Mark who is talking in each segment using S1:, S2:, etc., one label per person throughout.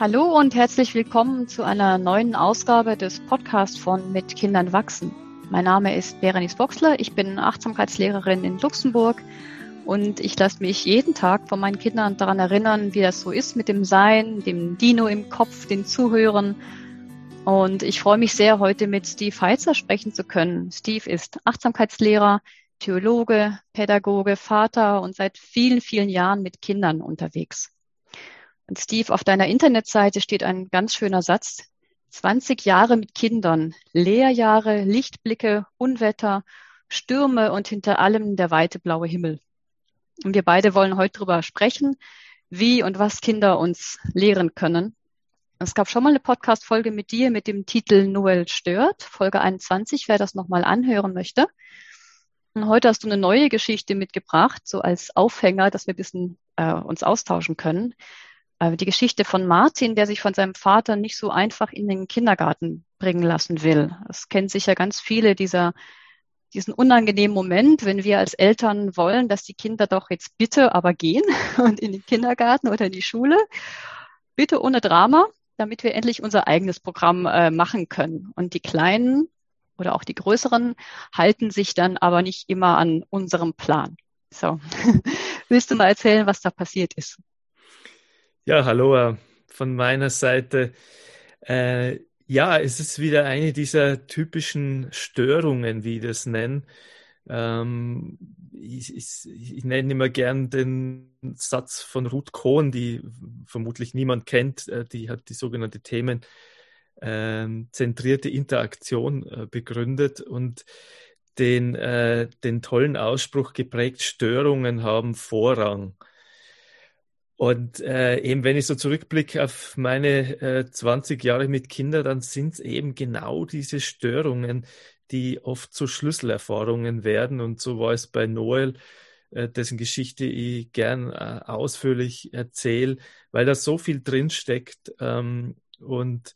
S1: Hallo und herzlich willkommen zu einer neuen Ausgabe des Podcasts von Mit Kindern wachsen. Mein Name ist Berenice Boxler, ich bin Achtsamkeitslehrerin in Luxemburg und ich lasse mich jeden Tag von meinen Kindern daran erinnern, wie das so ist mit dem Sein, dem Dino im Kopf, den Zuhören. Und ich freue mich sehr, heute mit Steve Heitzer sprechen zu können. Steve ist Achtsamkeitslehrer, Theologe, Pädagoge, Vater und seit vielen, vielen Jahren mit Kindern unterwegs. Und Steve, auf deiner Internetseite steht ein ganz schöner Satz. 20 Jahre mit Kindern, Lehrjahre, Lichtblicke, Unwetter, Stürme und hinter allem der weite blaue Himmel. Und wir beide wollen heute darüber sprechen, wie und was Kinder uns lehren können. Es gab schon mal eine Podcast-Folge mit dir mit dem Titel Noel stört, Folge 21, wer das nochmal anhören möchte. Und heute hast du eine neue Geschichte mitgebracht, so als Aufhänger, dass wir ein bisschen äh, uns austauschen können. Äh, die Geschichte von Martin, der sich von seinem Vater nicht so einfach in den Kindergarten bringen lassen will. Es kennen sicher ganz viele dieser diesen unangenehmen Moment, wenn wir als Eltern wollen, dass die Kinder doch jetzt bitte aber gehen und in den Kindergarten oder in die Schule, bitte ohne Drama, damit wir endlich unser eigenes Programm äh, machen können. Und die Kleinen oder auch die Größeren halten sich dann aber nicht immer an unserem Plan. So, willst du mal erzählen, was da passiert ist?
S2: Ja, hallo äh, von meiner Seite. Äh, ja, es ist wieder eine dieser typischen Störungen, wie ich das nenne. Ähm, ich, ich, ich, nenne immer gern den Satz von Ruth Kohn, die vermutlich niemand kennt. Äh, die hat die sogenannte themenzentrierte ähm, Interaktion äh, begründet und den, äh, den tollen Ausspruch geprägt, Störungen haben Vorrang. Und äh, eben, wenn ich so zurückblicke auf meine äh, 20 Jahre mit Kindern, dann sind es eben genau diese Störungen, die oft zu Schlüsselerfahrungen werden. Und so war es bei Noel, äh, dessen Geschichte ich gern äh, ausführlich erzähle, weil da so viel drinsteckt ähm, und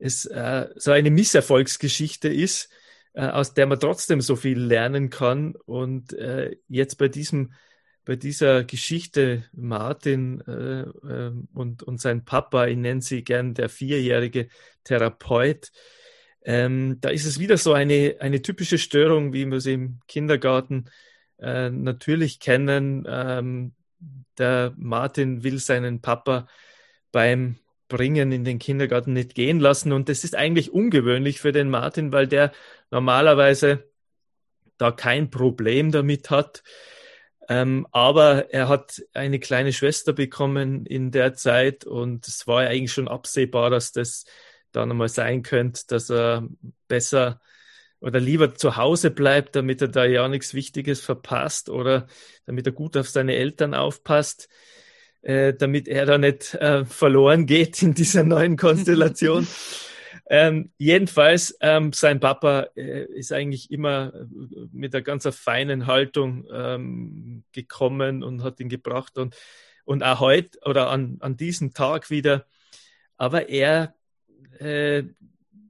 S2: es äh, so eine Misserfolgsgeschichte ist, äh, aus der man trotzdem so viel lernen kann. Und äh, jetzt bei diesem bei dieser Geschichte Martin äh, äh, und, und sein Papa, ich nenne sie gern der vierjährige Therapeut, ähm, da ist es wieder so eine, eine typische Störung, wie wir sie im Kindergarten äh, natürlich kennen. Ähm, der Martin will seinen Papa beim Bringen in den Kindergarten nicht gehen lassen. Und das ist eigentlich ungewöhnlich für den Martin, weil der normalerweise da kein Problem damit hat. Ähm, aber er hat eine kleine Schwester bekommen in der Zeit und es war ja eigentlich schon absehbar, dass das dann einmal sein könnte, dass er besser oder lieber zu Hause bleibt, damit er da ja nichts Wichtiges verpasst oder damit er gut auf seine Eltern aufpasst, äh, damit er da nicht äh, verloren geht in dieser neuen Konstellation. Ähm, jedenfalls, ähm, sein Papa äh, ist eigentlich immer äh, mit einer ganz feinen Haltung ähm, gekommen und hat ihn gebracht und, und auch heute oder an, an diesem Tag wieder. Aber er äh,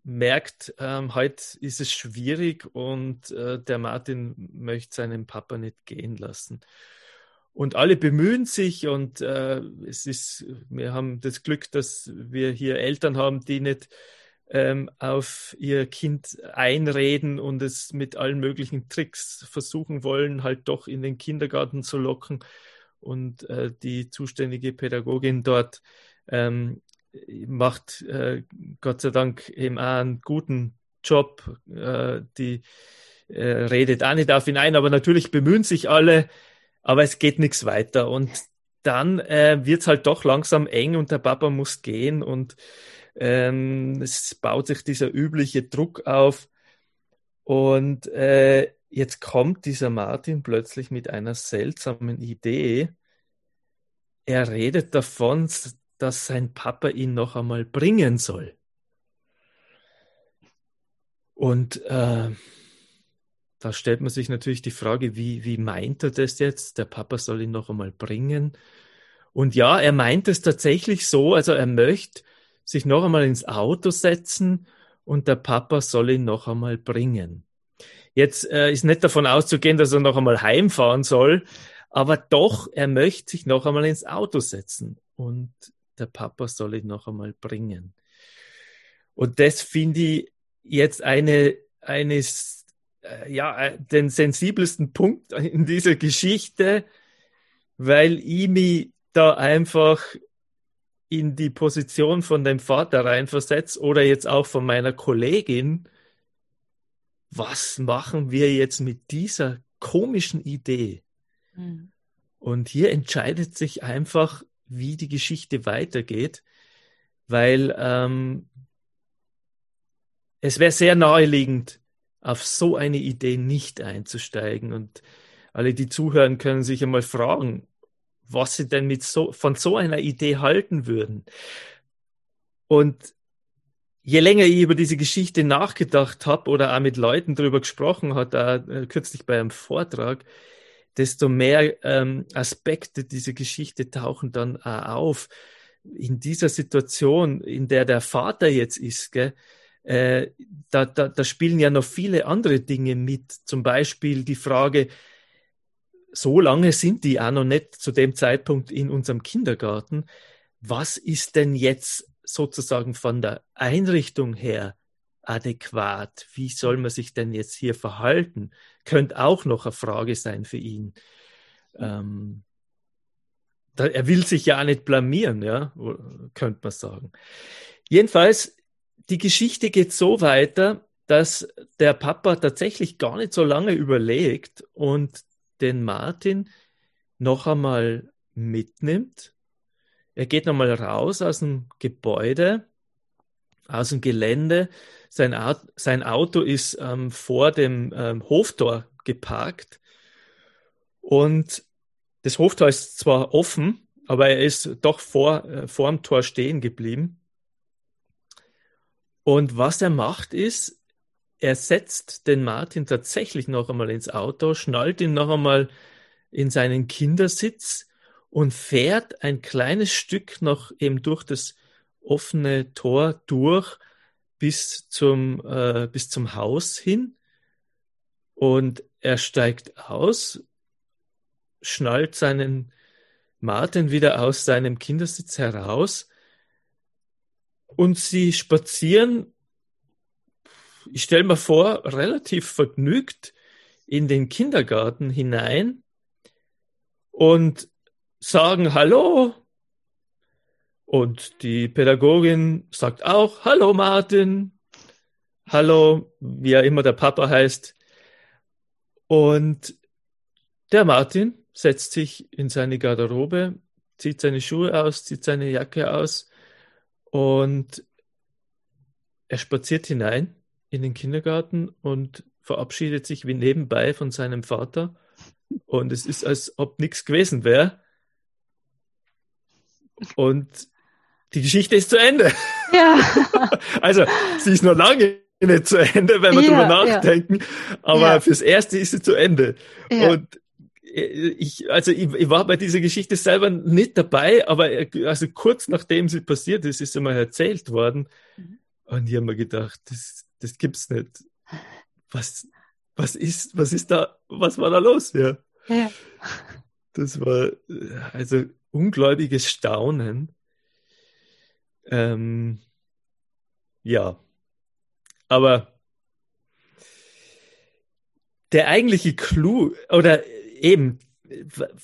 S2: merkt, ähm, heute ist es schwierig und äh, der Martin möchte seinen Papa nicht gehen lassen. Und alle bemühen sich und äh, es ist, wir haben das Glück, dass wir hier Eltern haben, die nicht ähm, auf ihr Kind einreden und es mit allen möglichen Tricks versuchen wollen, halt doch in den Kindergarten zu locken. Und äh, die zuständige Pädagogin dort ähm, macht äh, Gott sei Dank eben auch einen guten Job. Äh, die äh, redet auch nicht auf ihn ein, aber natürlich bemühen sich alle, aber es geht nichts weiter. Und dann äh, wird es halt doch langsam eng und der Papa muss gehen und ähm, es baut sich dieser übliche Druck auf. Und äh, jetzt kommt dieser Martin plötzlich mit einer seltsamen Idee. Er redet davon, dass sein Papa ihn noch einmal bringen soll. Und äh, da stellt man sich natürlich die Frage, wie, wie meint er das jetzt? Der Papa soll ihn noch einmal bringen. Und ja, er meint es tatsächlich so, also er möchte sich noch einmal ins Auto setzen und der Papa soll ihn noch einmal bringen. Jetzt äh, ist nicht davon auszugehen, dass er noch einmal heimfahren soll, aber doch, er möchte sich noch einmal ins Auto setzen. Und der Papa soll ihn noch einmal bringen. Und das finde ich jetzt eine, eines, äh, ja, den sensibelsten Punkt in dieser Geschichte, weil ich mich da einfach in die Position von dem Vater reinversetze oder jetzt auch von meiner Kollegin, was machen wir jetzt mit dieser komischen Idee? Mhm. Und hier entscheidet sich einfach, wie die Geschichte weitergeht, weil ähm, es wäre sehr naheliegend, auf so eine Idee nicht einzusteigen. Und alle, die zuhören, können sich einmal fragen, was sie denn mit so, von so einer Idee halten würden. Und je länger ich über diese Geschichte nachgedacht habe oder auch mit Leuten darüber gesprochen auch, äh, kürzlich bei einem Vortrag, desto mehr ähm, Aspekte dieser Geschichte tauchen dann auch auf. In dieser Situation, in der der Vater jetzt ist, gell, äh, da, da, da spielen ja noch viele andere Dinge mit. Zum Beispiel die Frage, so lange sind die auch noch nicht zu dem Zeitpunkt in unserem Kindergarten. Was ist denn jetzt sozusagen von der Einrichtung her adäquat? Wie soll man sich denn jetzt hier verhalten? Könnte auch noch eine Frage sein für ihn. Ähm, da, er will sich ja auch nicht blamieren, ja, könnte man sagen. Jedenfalls, die Geschichte geht so weiter, dass der Papa tatsächlich gar nicht so lange überlegt und den Martin noch einmal mitnimmt. Er geht nochmal raus aus dem Gebäude, aus dem Gelände. Sein, Auto, sein Auto ist ähm, vor dem ähm, Hoftor geparkt. Und das Hoftor ist zwar offen, aber er ist doch vor, äh, vor dem Tor stehen geblieben. Und was er macht ist, er setzt den Martin tatsächlich noch einmal ins Auto, schnallt ihn noch einmal in seinen Kindersitz und fährt ein kleines Stück noch eben durch das offene Tor durch bis zum, äh, bis zum Haus hin. Und er steigt aus, schnallt seinen Martin wieder aus seinem Kindersitz heraus und sie spazieren ich stelle mir vor, relativ vergnügt in den Kindergarten hinein und sagen Hallo. Und die Pädagogin sagt auch Hallo Martin. Hallo, wie er immer der Papa heißt. Und der Martin setzt sich in seine Garderobe, zieht seine Schuhe aus, zieht seine Jacke aus und er spaziert hinein in den Kindergarten und verabschiedet sich wie nebenbei von seinem Vater. Und es ist, als ob nichts gewesen wäre. Und die Geschichte ist zu Ende. Ja. also, sie ist noch lange nicht zu Ende, wenn wir ja, drüber nachdenken. Ja. Aber ja. fürs Erste ist sie zu Ende. Und ich, also ich, ich, war bei dieser Geschichte selber nicht dabei, aber also kurz nachdem sie passiert ist, ist sie mal erzählt worden. Mhm. Und ich habe mir gedacht, das, das gibt's nicht. Was, was ist, was ist da, was war da los? Ja. ja. Das war also ungläubiges Staunen. Ähm, ja, aber der eigentliche Clou oder eben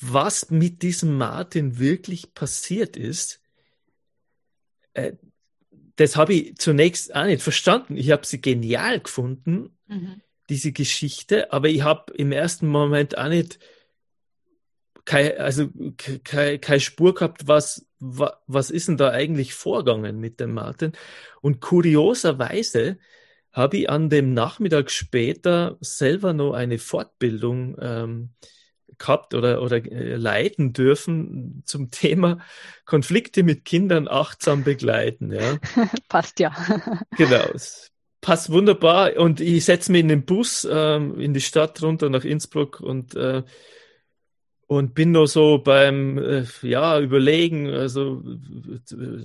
S2: was mit diesem Martin wirklich passiert ist, äh, das habe ich zunächst auch nicht verstanden. Ich habe sie genial gefunden, mhm. diese Geschichte, aber ich habe im ersten Moment auch nicht kein, also keine, keine Spur gehabt, was, was ist denn da eigentlich vorgegangen mit dem Martin. Und kurioserweise habe ich an dem Nachmittag später selber noch eine Fortbildung ähm, gehabt oder, oder äh, leiten dürfen zum Thema Konflikte mit Kindern achtsam begleiten. Ja.
S1: Passt ja.
S2: genau. Passt wunderbar. Und ich setze mich in den Bus ähm, in die Stadt runter nach Innsbruck und äh, und bin nur so beim äh, ja überlegen also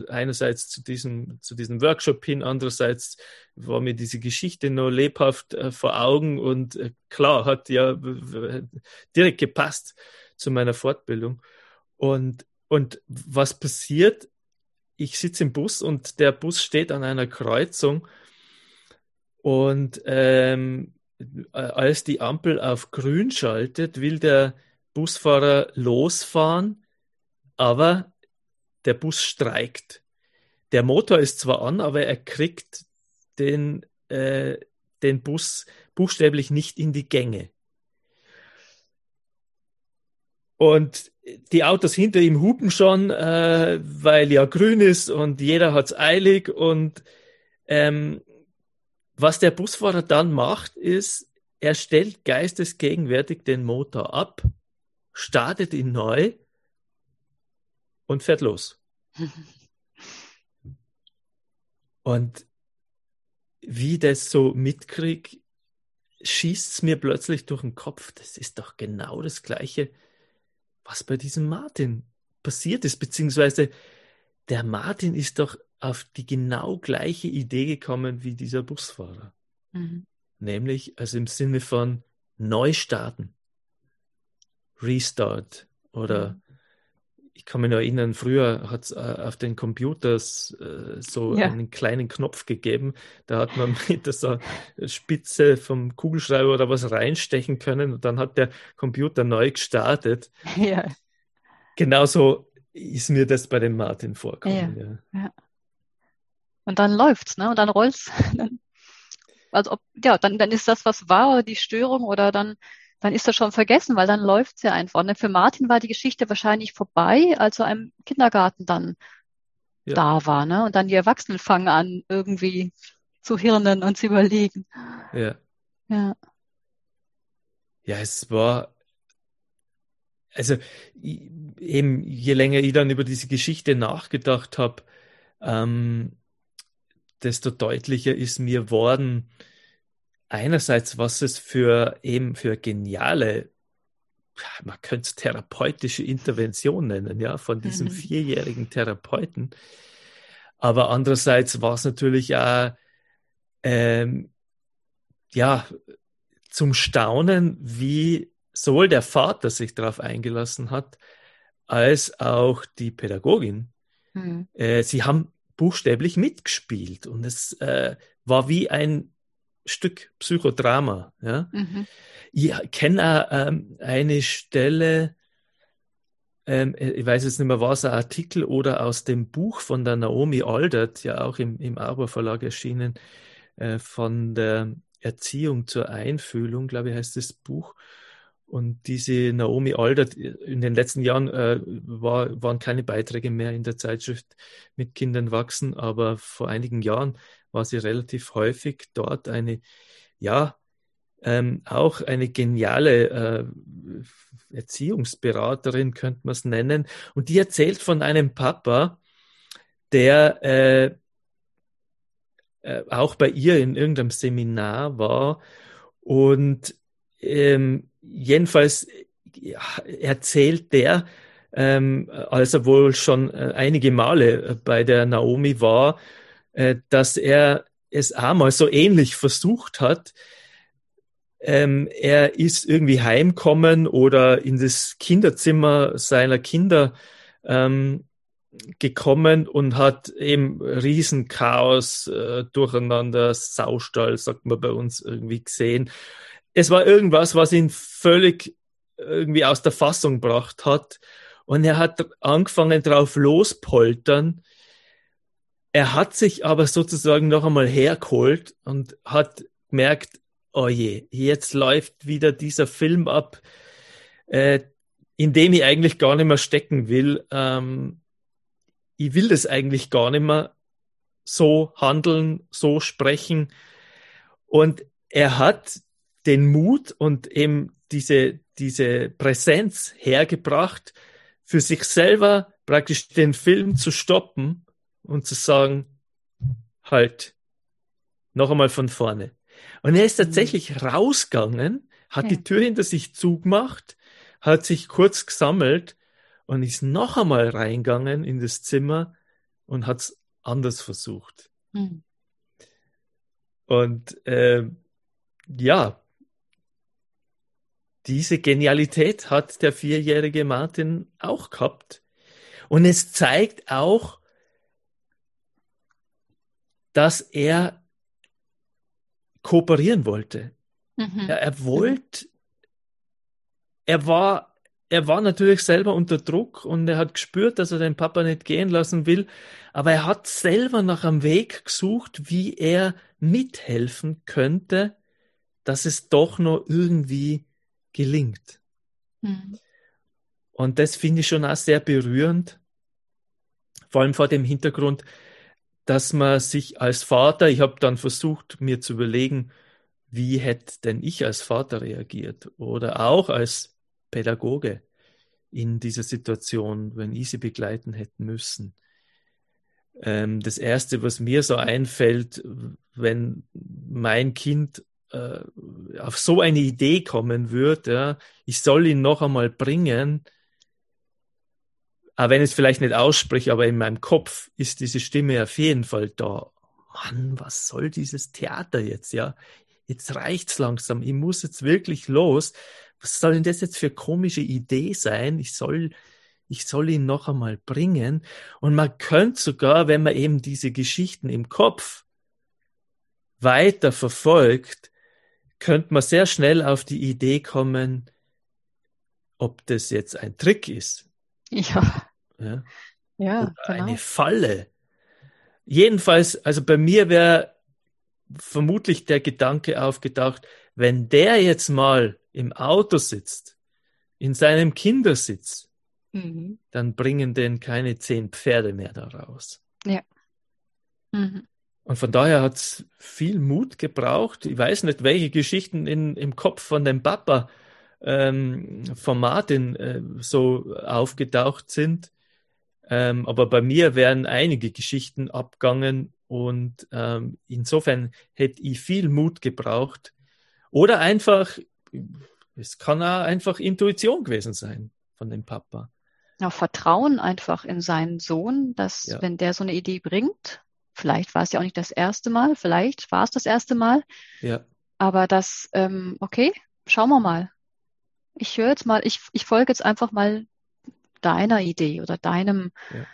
S2: einerseits zu diesem zu diesem Workshop hin andererseits war mir diese Geschichte nur lebhaft äh, vor Augen und äh, klar hat ja direkt gepasst zu meiner Fortbildung. Und und was passiert? Ich sitze im Bus und der Bus steht an einer Kreuzung und ähm, als die Ampel auf grün schaltet, will der Busfahrer losfahren, aber der Bus streikt. Der Motor ist zwar an, aber er kriegt den, äh, den Bus buchstäblich nicht in die Gänge. Und die Autos hinter ihm hupen schon, äh, weil ja grün ist und jeder hat's eilig. Und ähm, was der Busfahrer dann macht, ist, er stellt geistesgegenwärtig den Motor ab, startet ihn neu und fährt los. und wie das so mitkrieg, schießt es mir plötzlich durch den Kopf. Das ist doch genau das Gleiche, was bei diesem Martin passiert ist, beziehungsweise der Martin ist doch auf die genau gleiche Idee gekommen wie dieser Busfahrer. Mhm. Nämlich also im Sinne von Neustarten, Restart oder mhm ich kann mich noch erinnern, früher hat es äh, auf den Computers äh, so ja. einen kleinen Knopf gegeben. Da hat man mit der Spitze vom Kugelschreiber oder was reinstechen können und dann hat der Computer neu gestartet. Ja. Genauso ist mir das bei dem Martin vorgekommen. Ja. ja.
S1: Und dann läuft's, ne? Und dann rollt's. also ob, ja, dann, dann ist das, was war, die Störung oder dann dann ist das schon vergessen, weil dann läuft's ja einfach. Ne? Für Martin war die Geschichte wahrscheinlich vorbei, als er im Kindergarten dann ja. da war. Ne? Und dann die Erwachsenen fangen an, irgendwie zu hirnen und zu überlegen.
S2: Ja.
S1: Ja.
S2: Ja, es war, also eben je länger ich dann über diese Geschichte nachgedacht habe, ähm, desto deutlicher ist mir worden, einerseits, was es für eben für geniale, man könnte es therapeutische Intervention nennen, ja, von diesem mhm. vierjährigen Therapeuten. Aber andererseits war es natürlich auch, ähm, ja, zum Staunen, wie sowohl der Vater sich darauf eingelassen hat, als auch die Pädagogin. Mhm. Äh, sie haben buchstäblich mitgespielt und es äh, war wie ein Stück Psychodrama. Ja? Mhm. Ich kenne ähm, eine Stelle, ähm, ich weiß jetzt nicht mehr, was ein Artikel oder aus dem Buch von der Naomi Aldert, ja auch im, im Arbor Verlag erschienen, äh, von der Erziehung zur Einfühlung, glaube ich, heißt das Buch. Und diese Naomi Aldert, in den letzten Jahren äh, war, waren keine Beiträge mehr in der Zeitschrift mit Kindern wachsen, aber vor einigen Jahren war sie relativ häufig dort eine, ja, ähm, auch eine geniale äh, Erziehungsberaterin, könnte man es nennen. Und die erzählt von einem Papa, der äh, äh, auch bei ihr in irgendeinem Seminar war und ähm, jedenfalls ja, erzählt der, ähm, als er wohl schon äh, einige Male äh, bei der Naomi war, dass er es einmal so ähnlich versucht hat. Ähm, er ist irgendwie heimkommen oder in das Kinderzimmer seiner Kinder ähm, gekommen und hat eben Riesenchaos, äh, Durcheinander, Saustall, sagt man bei uns irgendwie gesehen es war irgendwas, was ihn völlig irgendwie aus der Fassung gebracht hat. Und er hat angefangen drauf lospoltern. Er hat sich aber sozusagen noch einmal hergeholt und hat gemerkt, oh je, jetzt läuft wieder dieser Film ab, äh, in dem ich eigentlich gar nicht mehr stecken will. Ähm, ich will das eigentlich gar nicht mehr so handeln, so sprechen. Und er hat den Mut und eben diese, diese Präsenz hergebracht, für sich selber praktisch den Film zu stoppen und zu sagen, halt, noch einmal von vorne. Und er ist tatsächlich rausgegangen, hat ja. die Tür hinter sich zugemacht, hat sich kurz gesammelt und ist noch einmal reingegangen in das Zimmer und hat es anders versucht. Mhm. Und äh, ja, diese Genialität hat der vierjährige Martin auch gehabt. Und es zeigt auch, dass er kooperieren wollte.
S1: Mhm.
S2: Ja, er wollte, er war, er war natürlich selber unter Druck und er hat gespürt, dass er den Papa nicht gehen lassen will, aber er hat selber nach einem Weg gesucht, wie er mithelfen könnte, dass es doch noch irgendwie gelingt.
S1: Mhm.
S2: Und das finde ich schon auch sehr berührend, vor allem vor dem Hintergrund, dass man sich als Vater, ich habe dann versucht, mir zu überlegen, wie hätte denn ich als Vater reagiert oder auch als Pädagoge in dieser Situation, wenn ich sie begleiten hätten müssen. Ähm, das Erste, was mir so einfällt, wenn mein Kind äh, auf so eine Idee kommen wird, ja, ich soll ihn noch einmal bringen, aber wenn ich es vielleicht nicht ausspreche, aber in meinem Kopf ist diese Stimme auf jeden Fall da. Mann, was soll dieses Theater jetzt, ja? Jetzt reicht's langsam. Ich muss jetzt wirklich los. Was soll denn das jetzt für komische Idee sein? Ich soll, ich soll ihn noch einmal bringen. Und man könnte sogar, wenn man eben diese Geschichten im Kopf weiter verfolgt, könnte man sehr schnell auf die Idee kommen, ob das jetzt ein Trick ist.
S1: Ja.
S2: Ja.
S1: Ja,
S2: Oder
S1: genau.
S2: eine Falle. Jedenfalls, also bei mir wäre vermutlich der Gedanke aufgedacht, wenn der jetzt mal im Auto sitzt, in seinem Kindersitz,
S1: Mhm.
S2: dann bringen den keine zehn Pferde mehr da raus.
S1: Mhm.
S2: Und von daher hat es viel Mut gebraucht. Ich weiß nicht, welche Geschichten in, im Kopf von dem Papa ähm, von Martin äh, so aufgetaucht sind. Ähm, aber bei mir wären einige Geschichten abgangen und ähm, insofern hätte ich viel Mut gebraucht. Oder einfach, es kann auch einfach Intuition gewesen sein von dem Papa.
S1: Ja, Vertrauen einfach in seinen Sohn, dass
S2: Ja.
S1: wenn der so eine Idee bringt, vielleicht war es ja auch nicht das erste Mal, vielleicht war es das erste Mal,
S2: Ja,
S1: aber das, ähm, okay, schauen wir mal. Ich höre jetzt mal, ich, ich folge jetzt einfach mal deiner Idee oder deinem,
S2: Ja.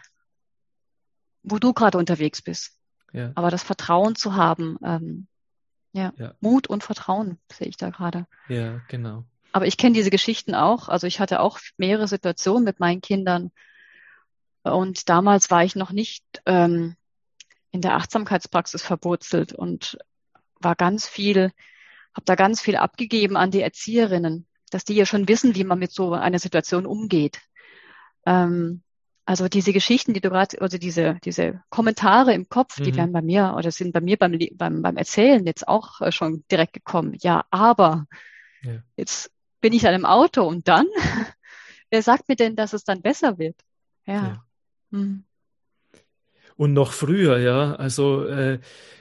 S1: wo du gerade unterwegs bist.
S2: ja,
S1: Aber das Vertrauen zu haben, ähm, ja,
S2: Ja.
S1: Mut und Vertrauen sehe ich da gerade.
S2: ja, genau.
S1: Aber ich kenne diese Geschichten auch. Also ich hatte auch mehrere Situationen mit meinen Kindern. Und damals war ich noch nicht ähm, in der Achtsamkeitspraxis verwurzelt und war ganz viel, habe da ganz viel abgegeben an die Erzieherinnen, dass die ja schon wissen, wie man mit so einer Situation umgeht. Ähm, also diese Geschichten, die du gerade, also diese, diese Kommentare im Kopf, die
S2: Mhm.
S1: werden bei mir oder sind bei mir beim, beim, beim Erzählen jetzt auch äh, schon direkt gekommen. Ja, aber
S2: Ja.
S1: jetzt bin ich dann im Auto und dann, wer sagt mir denn, dass es dann besser wird? Ja.
S2: Ja.
S1: Hm.
S2: Und noch früher, ja, also äh,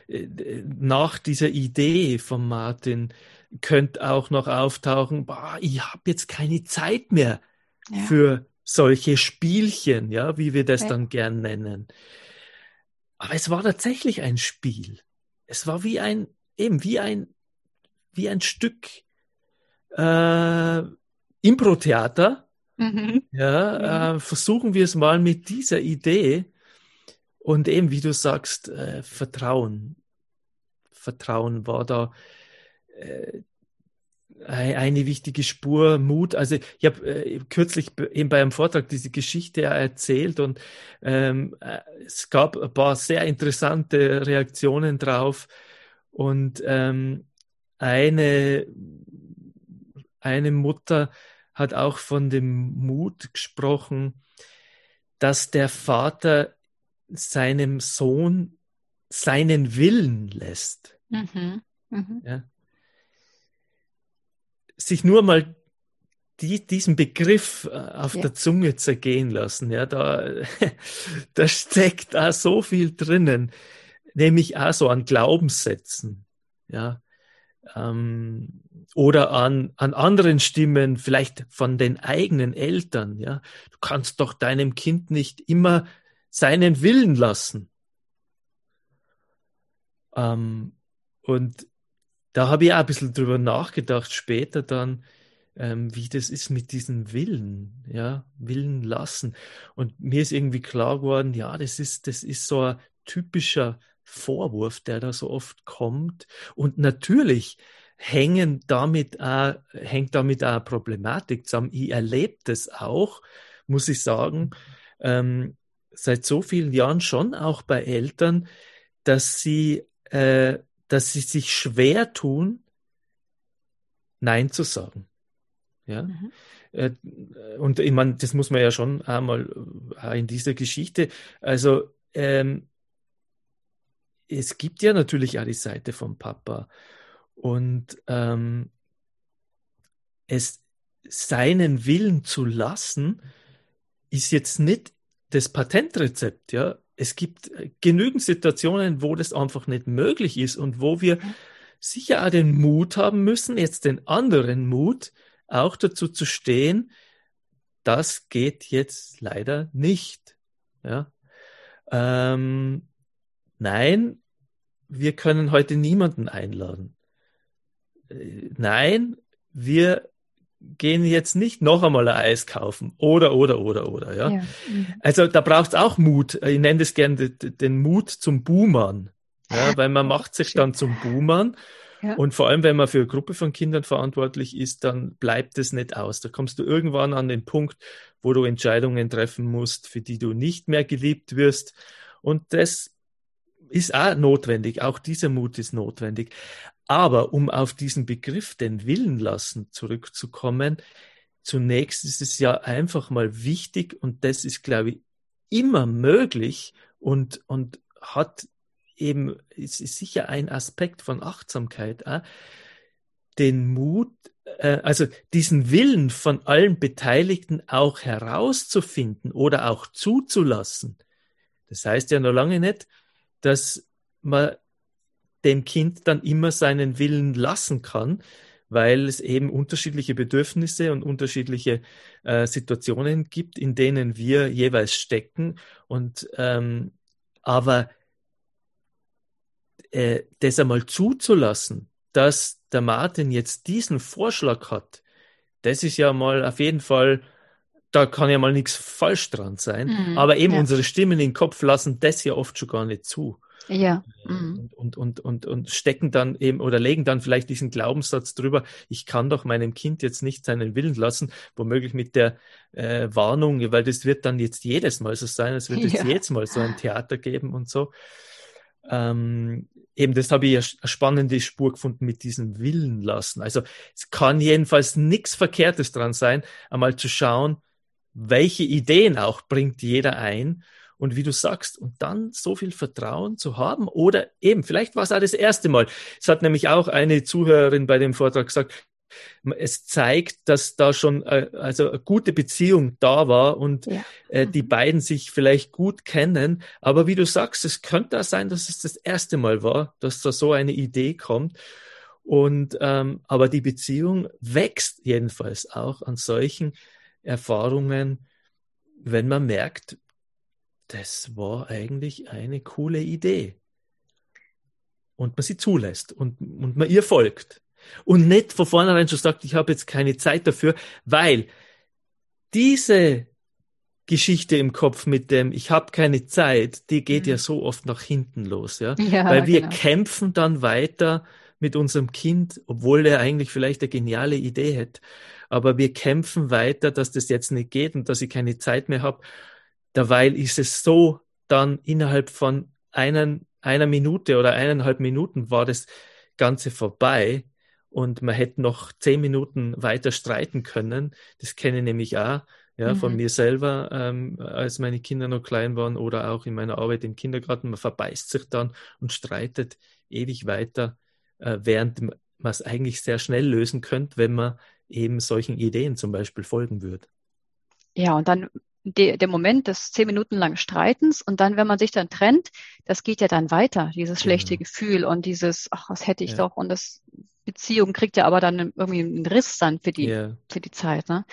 S2: äh, nach dieser Idee von Martin könnte auch noch auftauchen, boah, ich habe jetzt keine Zeit mehr
S1: Ja.
S2: für solche Spielchen, ja, wie wir das
S1: Ja.
S2: dann gern nennen. Aber es war tatsächlich ein Spiel. Es war wie ein, eben wie ein, wie ein Stück äh, Impro-Theater.
S1: Mhm.
S2: Ja, äh, versuchen wir es mal mit dieser Idee und eben, wie du sagst, äh, Vertrauen. Vertrauen war da äh, eine wichtige Spur, Mut. Also ich habe äh, kürzlich be- eben bei einem Vortrag diese Geschichte erzählt und ähm, äh, es gab ein paar sehr interessante Reaktionen drauf und ähm, eine, eine Mutter hat auch von dem Mut gesprochen, dass der Vater seinem Sohn seinen Willen lässt.
S1: Mhm. Mhm.
S2: Ja. Sich nur mal die, diesen Begriff äh, auf
S1: Ja.
S2: der Zunge zergehen lassen. Ja, da, da steckt da so viel drinnen, nämlich auch so an Glaubenssätzen. Ja, ähm, oder an, an anderen Stimmen, vielleicht von den eigenen Eltern. Ja, du kannst doch deinem Kind nicht immer seinen Willen lassen. Ähm, und da habe ich auch ein bisschen drüber nachgedacht, später dann, ähm, wie das ist mit diesem Willen, ja, Willen lassen. Und mir ist irgendwie klar geworden, ja, das ist, das ist so ein typischer Vorwurf, der da so oft kommt. Und natürlich hängen damit auch, hängt damit auch eine Problematik zusammen. Ich erlebe das auch, muss ich sagen, ähm, seit so vielen Jahren schon auch bei Eltern, dass sie, äh, dass sie sich schwer tun, Nein zu sagen. Ja. Mhm. Äh, und ich meine, das muss man ja schon einmal auch in dieser Geschichte. Also ähm, es gibt ja natürlich auch die Seite vom Papa. Und ähm, es seinen Willen zu lassen, ist jetzt nicht das Patentrezept, ja. Es gibt genügend Situationen, wo das einfach nicht möglich ist und wo wir sicher auch den Mut haben müssen, jetzt den anderen Mut, auch dazu zu stehen, das geht jetzt leider nicht. Ja. Ähm, nein, wir können heute niemanden einladen. Äh, nein, wir gehen jetzt nicht noch einmal ein Eis kaufen oder oder oder oder ja. ja. Mhm. Also da braucht es auch Mut. Ich nenne das gerne den Mut zum Boomern, ja, weil man macht sich dann zum Boomern ja. und vor allem wenn man für eine Gruppe von Kindern verantwortlich ist, dann bleibt es nicht aus. Da kommst du irgendwann an den Punkt, wo du Entscheidungen treffen musst, für die du nicht mehr geliebt wirst und das ist auch notwendig. Auch dieser Mut ist notwendig. Aber um auf diesen Begriff den Willen lassen zurückzukommen, zunächst ist es ja einfach mal wichtig und das ist, glaube ich, immer möglich und, und hat eben, es ist sicher ein Aspekt von Achtsamkeit, äh, den Mut, äh, also diesen Willen von allen Beteiligten auch herauszufinden oder auch zuzulassen. Das heißt ja noch lange nicht, dass man dem Kind dann immer seinen Willen lassen kann, weil es eben unterschiedliche Bedürfnisse und unterschiedliche äh, Situationen gibt, in denen wir jeweils stecken. Und ähm, aber äh, das einmal zuzulassen, dass der Martin jetzt diesen Vorschlag hat, das ist ja mal auf jeden Fall, da kann ja mal nichts falsch dran sein. Mhm, aber eben ja. unsere Stimmen im Kopf lassen das ja oft schon gar nicht zu.
S1: Ja.
S2: Äh, mhm. Und, und, und, und stecken dann eben oder legen dann vielleicht diesen Glaubenssatz drüber, ich kann doch meinem Kind jetzt nicht seinen Willen lassen, womöglich mit der äh, Warnung, weil das wird dann jetzt jedes Mal so sein, es wird jetzt ja. jedes Mal so ein Theater geben und so. Ähm, eben, das habe ich eine spannende Spur gefunden mit diesem Willen lassen. Also es kann jedenfalls nichts Verkehrtes dran sein, einmal zu schauen, welche Ideen auch bringt jeder ein und wie du sagst, und dann so viel Vertrauen zu haben oder eben, vielleicht war es auch das erste Mal. Es hat nämlich auch eine Zuhörerin bei dem Vortrag gesagt, es zeigt, dass da schon äh, also eine gute Beziehung da war und ja. äh, die mhm. beiden sich vielleicht gut kennen. Aber wie du sagst, es könnte auch sein, dass es das erste Mal war, dass da so eine Idee kommt. Und ähm, aber die Beziehung wächst jedenfalls auch an solchen Erfahrungen, wenn man merkt, das war eigentlich eine coole Idee. Und man sie zulässt und, und man ihr folgt. Und nicht von vornherein schon sagt, ich habe jetzt keine Zeit dafür, weil diese Geschichte im Kopf mit dem ich habe keine Zeit, die geht mhm. ja so oft nach hinten los, ja, ja weil wir genau. kämpfen dann weiter mit unserem Kind, obwohl er eigentlich vielleicht eine geniale Idee hätte, aber wir kämpfen weiter, dass das jetzt nicht geht und dass ich keine Zeit mehr habe Derweil ist es so, dann innerhalb von einen, einer Minute oder eineinhalb Minuten war das Ganze vorbei und man hätte noch zehn Minuten weiter streiten können. Das kenne ich nämlich auch ja, mhm. von mir selber, ähm, als meine Kinder noch klein waren oder auch in meiner Arbeit im Kindergarten. Man verbeißt sich dann und streitet ewig weiter, äh, während man es eigentlich sehr schnell lösen könnte, wenn man eben solchen Ideen zum Beispiel folgen würde.
S1: Ja, und dann de, der Moment des zehn Minuten langen Streitens und dann, wenn man sich dann trennt, das geht ja dann weiter, dieses schlechte ja. Gefühl und dieses, ach, was hätte ich ja. doch und das Beziehung kriegt ja aber dann irgendwie einen Riss dann für die, yeah. für die Zeit. Ne?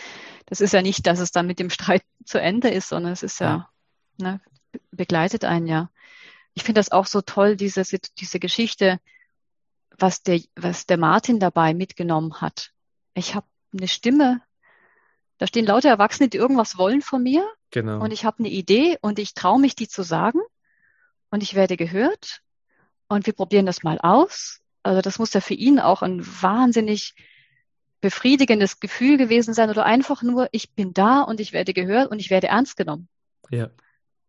S1: Das ist ja nicht, dass es dann mit dem Streit zu Ende ist, sondern es ist ja, ja. Ne, begleitet einen ja. Ich finde das auch so toll, diese, diese Geschichte, was der, was der Martin dabei mitgenommen hat. Ich habe eine Stimme da stehen lauter Erwachsene, die irgendwas wollen von mir.
S2: Genau.
S1: Und ich habe eine Idee und ich traue mich, die zu sagen. Und ich werde gehört. und wir probieren das mal aus. Also das muss ja für ihn auch ein wahnsinnig befriedigendes Gefühl gewesen sein oder einfach nur, ich bin da und ich werde gehört und ich werde ernst genommen.
S2: Ja.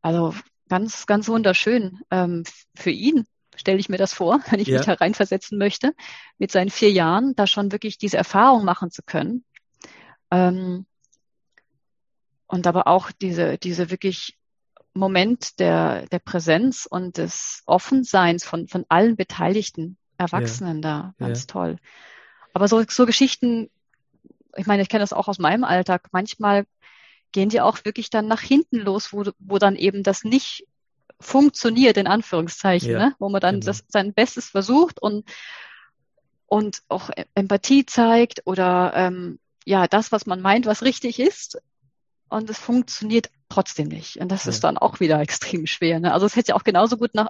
S1: Also ganz, ganz wunderschön. Ähm, für ihn stelle ich mir das vor, wenn ich ja. mich da reinversetzen möchte, mit seinen vier Jahren, da schon wirklich diese Erfahrung machen zu können. Ähm, und aber auch diese, diese wirklich Moment der, der Präsenz und des Offenseins von, von allen Beteiligten Erwachsenen ja. da. Ganz ja. toll. Aber so, so Geschichten, ich meine, ich kenne das auch aus meinem Alltag. Manchmal gehen die auch wirklich dann nach hinten los, wo, wo dann eben das nicht funktioniert, in Anführungszeichen, ja, ne? wo man dann genau. das, sein Bestes versucht und, und auch Empathie zeigt oder ähm, ja, das, was man meint, was richtig ist. Und es funktioniert trotzdem nicht. Und das ja. ist dann auch wieder extrem schwer. Ne? Also es hätte ja auch genauso gut nach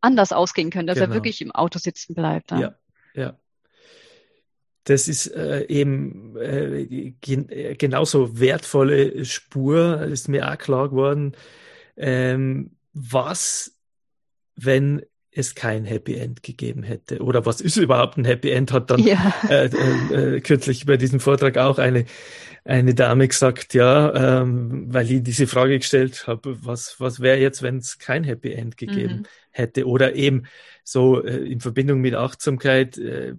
S1: anders ausgehen können, dass genau. er wirklich im Auto sitzen bleibt.
S2: Ne? Ja, ja das ist äh, eben äh, gen äh, genauso wertvolle Spur, ist mir auch klar geworden. Ähm, was, wenn es kein Happy End gegeben hätte? Oder was ist überhaupt ein Happy End? Hat dann ja. äh, äh, kürzlich bei diesem Vortrag auch eine, eine Dame gesagt, ja, ähm, weil ich diese Frage gestellt habe, was, was wäre jetzt, wenn es kein Happy End gegeben mhm. hätte? Oder eben so äh, in Verbindung mit Achtsamkeit, äh,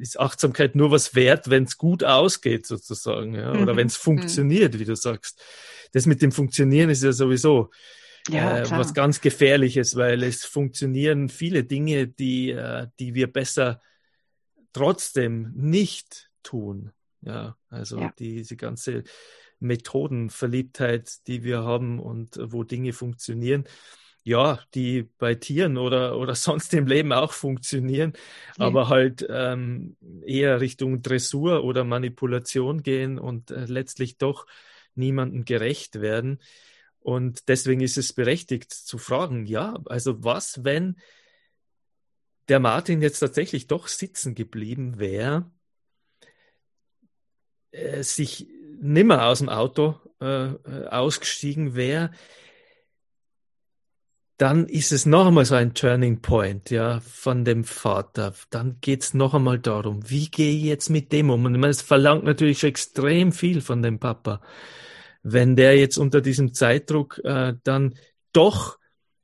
S2: ist Achtsamkeit nur was wert, wenn es gut ausgeht sozusagen, ja? oder mhm. wenn es mhm. funktioniert, wie du sagst. Das mit dem Funktionieren ist ja sowieso ja, äh, was ganz Gefährliches, weil es funktionieren viele Dinge, die, äh, die wir besser trotzdem nicht tun. Ja, also ja. diese ganze Methodenverliebtheit, die wir haben und wo Dinge funktionieren, ja, die bei Tieren oder, oder sonst im Leben auch funktionieren, ja. aber halt ähm, eher Richtung Dressur oder Manipulation gehen und äh, letztlich doch niemandem gerecht werden. Und deswegen ist es berechtigt zu fragen, ja, also was, wenn der Martin jetzt tatsächlich doch sitzen geblieben wäre, äh, sich nimmer aus dem Auto äh, äh ausgestiegen wäre, dann ist es noch einmal so ein Turning Point, ja, von dem Vater. Dann geht es noch einmal darum, wie gehe ich jetzt mit dem um? Und ich meine, es verlangt natürlich schon extrem viel von dem Papa wenn der jetzt unter diesem Zeitdruck äh, dann doch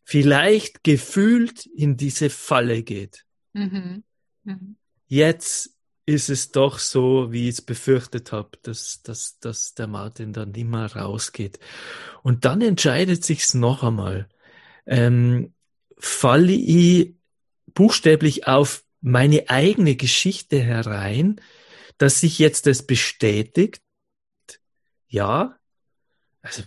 S2: vielleicht gefühlt in diese Falle geht. Mhm. Mhm. Jetzt ist es doch so, wie ich es befürchtet habe, dass, dass, dass der Martin dann immer rausgeht. Und dann entscheidet sich's noch einmal. Ähm, falle ich buchstäblich auf meine eigene Geschichte herein, dass sich jetzt das bestätigt? Ja, also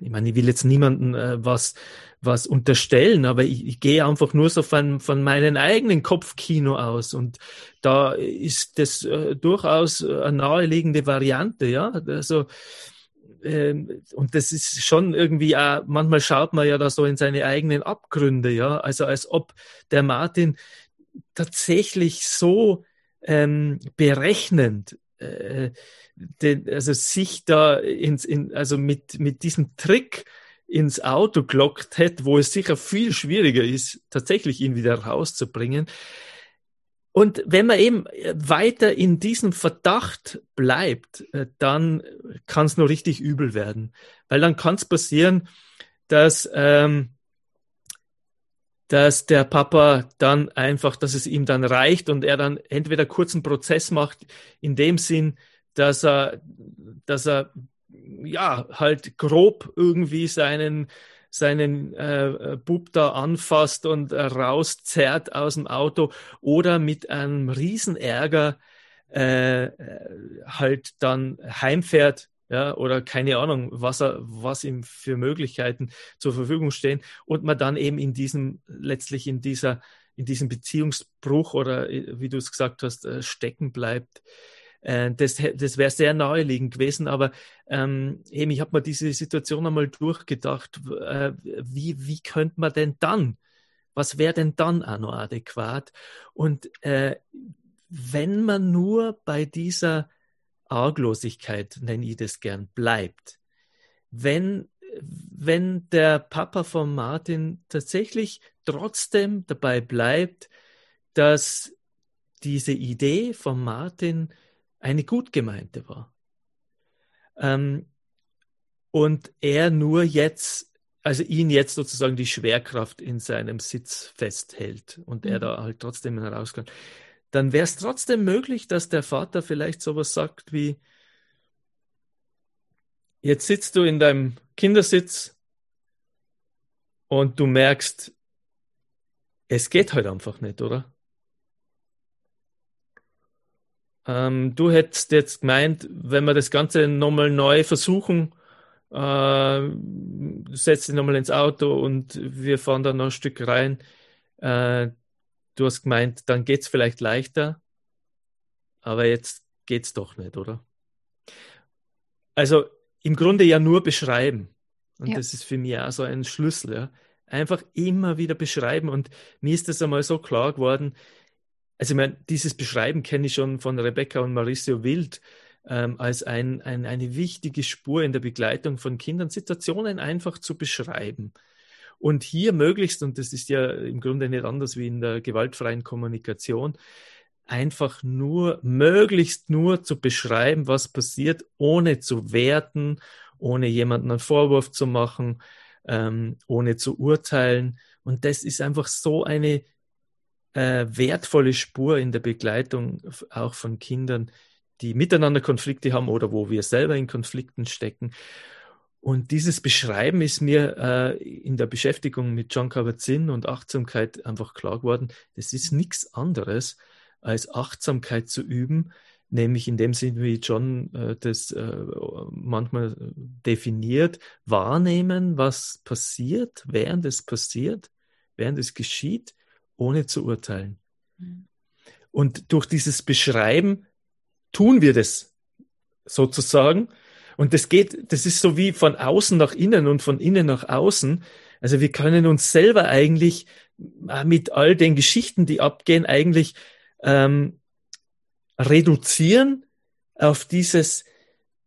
S2: ich meine, ich will jetzt niemanden äh, was, was unterstellen, aber ich, ich gehe einfach nur so von, von meinem eigenen Kopfkino aus und da ist das äh, durchaus eine naheliegende Variante, ja. Also ähm, und das ist schon irgendwie auch, manchmal schaut man ja da so in seine eigenen Abgründe, ja. Also als ob der Martin tatsächlich so ähm, berechnend äh, den, also sich da ins, in, also mit, mit diesem Trick ins Auto gelockt hätte, wo es sicher viel schwieriger ist, tatsächlich ihn wieder rauszubringen. Und wenn man eben weiter in diesem Verdacht bleibt, äh, dann kann es nur richtig übel werden. Weil dann kann es passieren, dass, ähm, dass der Papa dann einfach, dass es ihm dann reicht und er dann entweder kurzen Prozess macht, in dem Sinn, dass er, dass er ja halt grob irgendwie seinen seinen äh, Bub da anfasst und äh, rauszerrt aus dem Auto oder mit einem Riesenärger äh, halt dann heimfährt, ja, oder keine Ahnung, was er, was ihm für Möglichkeiten zur Verfügung stehen und man dann eben in diesem, letztlich in dieser, in diesem Beziehungsbruch oder wie du es gesagt hast, äh, stecken bleibt. Äh, das das wäre sehr naheliegend gewesen, aber ähm, eben, ich habe mir diese Situation einmal durchgedacht, äh, wie, wie könnte man denn dann, was wäre denn dann auch noch adäquat? Und äh, wenn man nur bei dieser Arglosigkeit, nenne ich das gern, bleibt, wenn wenn der Papa von Martin tatsächlich trotzdem dabei bleibt, dass diese Idee von Martin eine gut gemeinte war. Ähm, und er nur jetzt, also ihn jetzt sozusagen die Schwerkraft in seinem Sitz festhält und mhm. er da halt trotzdem heraus kann, dann wäre es trotzdem möglich, dass der Vater vielleicht sowas sagt wie, jetzt sitzt du in deinem Kindersitz und du merkst, es geht halt einfach nicht, oder? Ähm, du hättest jetzt gemeint, wenn wir das Ganze nochmal neu versuchen, äh, setz dich nochmal ins Auto und wir fahren dann noch ein Stück rein. Äh, du hast gemeint, dann geht es vielleicht leichter, aber jetzt geht es doch nicht, oder? Also im Grunde ja nur beschreiben. Und ja. das ist für mich auch so ein Schlüssel. Ja. Einfach immer wieder beschreiben. Und mir ist das einmal so klar geworden, also ich meine, dieses Beschreiben kenne ich schon von Rebecca und Mauricio Wild ähm, als ein, ein, eine wichtige Spur in der Begleitung von Kindern, Situationen einfach zu beschreiben. Und hier möglichst, und das ist ja im Grunde nicht anders wie in der gewaltfreien Kommunikation, einfach nur, möglichst nur zu beschreiben, was passiert, ohne zu werten, ohne jemanden einen Vorwurf zu machen, ähm, ohne zu urteilen. Und das ist einfach so eine äh, wertvolle Spur in der Begleitung auch von Kindern, die miteinander Konflikte haben oder wo wir selber in Konflikten stecken. Und dieses Beschreiben ist mir äh, in der Beschäftigung mit John Kabat-Zinn und Achtsamkeit einfach klar geworden. Das ist nichts anderes, als Achtsamkeit zu üben, nämlich in dem Sinne, wie John äh, das äh, manchmal definiert, wahrnehmen, was passiert, während es passiert, während es geschieht ohne zu urteilen. Mhm. Und durch dieses Beschreiben tun wir das sozusagen. Und das geht, das ist so wie von außen nach innen und von innen nach außen. Also wir können uns selber eigentlich äh, mit all den Geschichten, die abgehen, eigentlich ähm, reduzieren auf dieses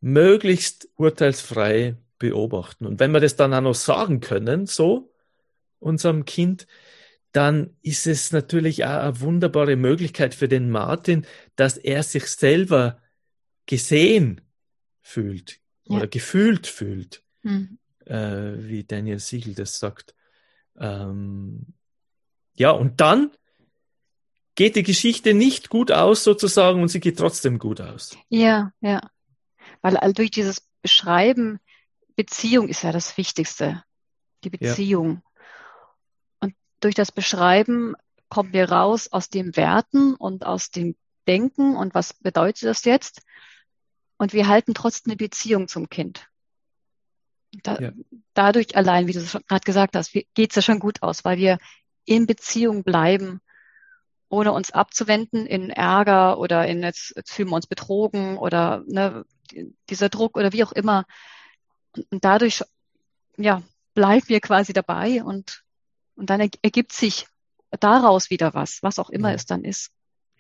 S2: möglichst urteilsfreie Beobachten. Und wenn wir das dann auch noch sagen können, so unserem Kind, dann ist es natürlich auch eine wunderbare Möglichkeit für den Martin, dass er sich selber gesehen fühlt ja. oder gefühlt fühlt, mhm. äh, wie Daniel Siegel das sagt. Ähm, ja, und dann geht die Geschichte nicht gut aus sozusagen und sie geht trotzdem gut aus.
S1: Ja, ja. Weil durch dieses Beschreiben, Beziehung ist ja das Wichtigste. Die Beziehung. Ja durch das Beschreiben kommen wir raus aus dem Werten und aus dem Denken und was bedeutet das jetzt? Und wir halten trotzdem eine Beziehung zum Kind. Da, ja. Dadurch allein, wie du es gerade gesagt hast, geht es ja schon gut aus, weil wir in Beziehung bleiben, ohne uns abzuwenden in Ärger oder in jetzt, jetzt fühlen wir uns betrogen oder ne, dieser Druck oder wie auch immer. Und dadurch ja, bleiben wir quasi dabei und und dann ergibt sich daraus wieder was, was auch immer ja. es dann ist.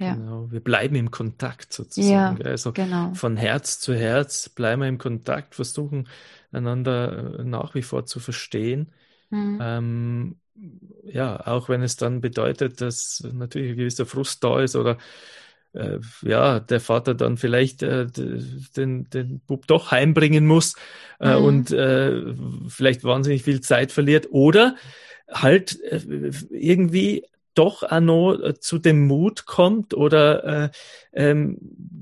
S2: Ja. Genau, wir bleiben im Kontakt sozusagen. Ja, also
S1: genau.
S2: von Herz zu Herz bleiben wir im Kontakt, versuchen einander äh, nach wie vor zu verstehen. Mhm. Ähm, ja, auch wenn es dann bedeutet, dass natürlich ein gewisser Frust da ist oder äh, ja, der Vater dann vielleicht äh, den, den Bub doch heimbringen muss äh, mhm. und äh, vielleicht wahnsinnig viel Zeit verliert oder halt äh, irgendwie doch auch noch äh, zu dem Mut kommt oder äh, ähm,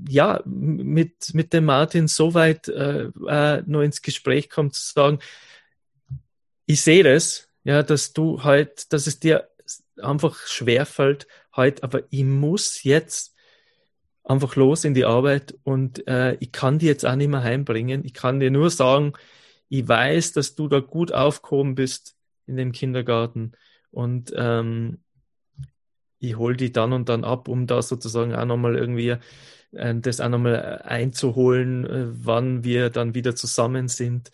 S2: ja mit mit dem Martin so weit äh, äh, noch ins Gespräch kommt zu sagen, ich sehe das, ja, dass du halt, dass es dir einfach schwerfällt halt, aber ich muss jetzt einfach los in die Arbeit und äh, ich kann die jetzt auch nicht mehr heimbringen. Ich kann dir nur sagen, ich weiß, dass du da gut aufgehoben bist in dem Kindergarten und ähm, ich hole die dann und dann ab, um da sozusagen auch nochmal irgendwie äh, das auch nochmal einzuholen, äh, wann wir dann wieder zusammen sind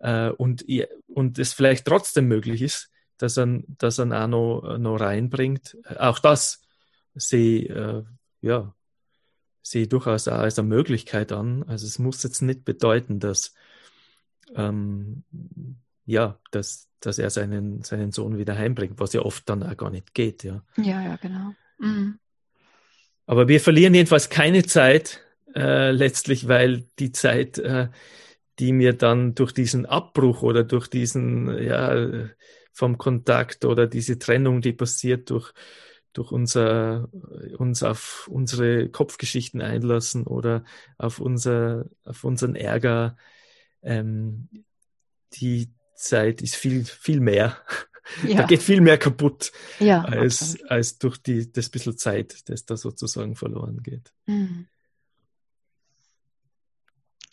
S2: äh, und, und es vielleicht trotzdem möglich ist, dass er, dass er auch noch, noch reinbringt. Auch das sehe äh, ja, sehe durchaus auch als eine Möglichkeit an. Also es muss jetzt nicht bedeuten, dass ähm, ja, dass, dass er seinen, seinen Sohn wieder heimbringt, was ja oft dann auch gar nicht geht, ja.
S1: Ja, ja, genau. Mhm.
S2: Aber wir verlieren jedenfalls keine Zeit, äh, letztlich, weil die Zeit, äh, die mir dann durch diesen Abbruch oder durch diesen, ja, vom Kontakt oder diese Trennung, die passiert durch, durch unser, uns auf unsere Kopfgeschichten einlassen oder auf unser, auf unseren Ärger, ähm, die Zeit ist viel, viel mehr. Ja. Da geht viel mehr kaputt, ja, als, als durch die, das bisschen Zeit, das da sozusagen verloren geht. Mhm.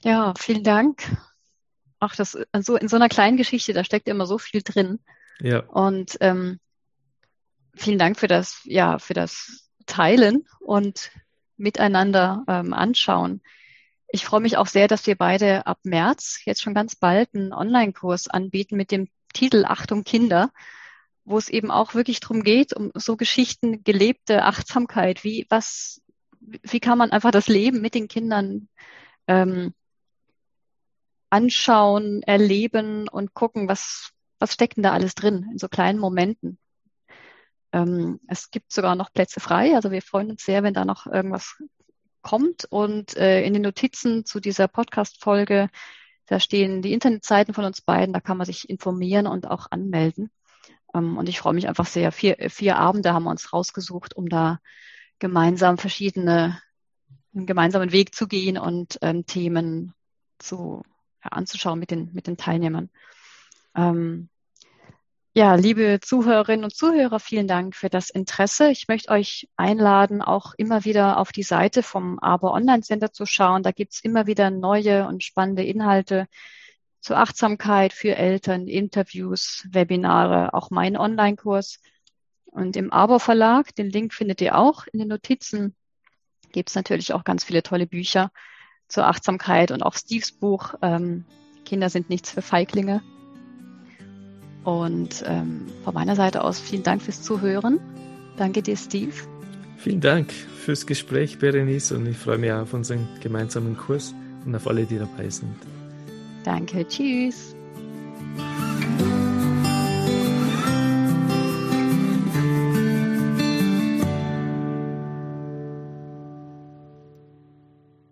S1: Ja, vielen Dank. Ach, das, also in so einer kleinen Geschichte, da steckt immer so viel drin.
S2: Ja.
S1: Und ähm, vielen Dank für das, ja, für das Teilen und miteinander ähm, anschauen. Ich freue mich auch sehr, dass wir beide ab März jetzt schon ganz bald einen Online-Kurs anbieten mit dem Titel Achtung Kinder, wo es eben auch wirklich darum geht, um so Geschichten, gelebte Achtsamkeit, wie was, wie kann man einfach das Leben mit den Kindern ähm, anschauen, erleben und gucken, was, was steckt denn da alles drin in so kleinen Momenten. Ähm, es gibt sogar noch Plätze frei, also wir freuen uns sehr, wenn da noch irgendwas kommt. Und äh, in den Notizen zu dieser Podcast-Folge, da stehen die Internetseiten von uns beiden, da kann man sich informieren und auch anmelden. Ähm, und ich freue mich einfach sehr. Vier, vier Abende haben wir uns rausgesucht, um da gemeinsam verschiedene, einen gemeinsamen Weg zu gehen und ähm, Themen zu, ja, anzuschauen mit den, mit den Teilnehmern. Ähm, ja, liebe Zuhörerinnen und Zuhörer, vielen Dank für das Interesse. Ich möchte euch einladen, auch immer wieder auf die Seite vom Aber Online Center zu schauen. Da gibt's immer wieder neue und spannende Inhalte zur Achtsamkeit für Eltern, Interviews, Webinare, auch mein Online-Kurs. Und im Aber Verlag, den Link findet ihr auch in den Notizen, gibt's natürlich auch ganz viele tolle Bücher zur Achtsamkeit und auch Steves Buch ähm, Kinder sind nichts für Feiglinge und ähm, von meiner Seite aus vielen Dank fürs Zuhören. Danke dir, Steve.
S2: Vielen Dank fürs Gespräch, Berenice, und ich freue mich auf unseren gemeinsamen Kurs und auf alle, die dabei sind.
S1: Danke, tschüss.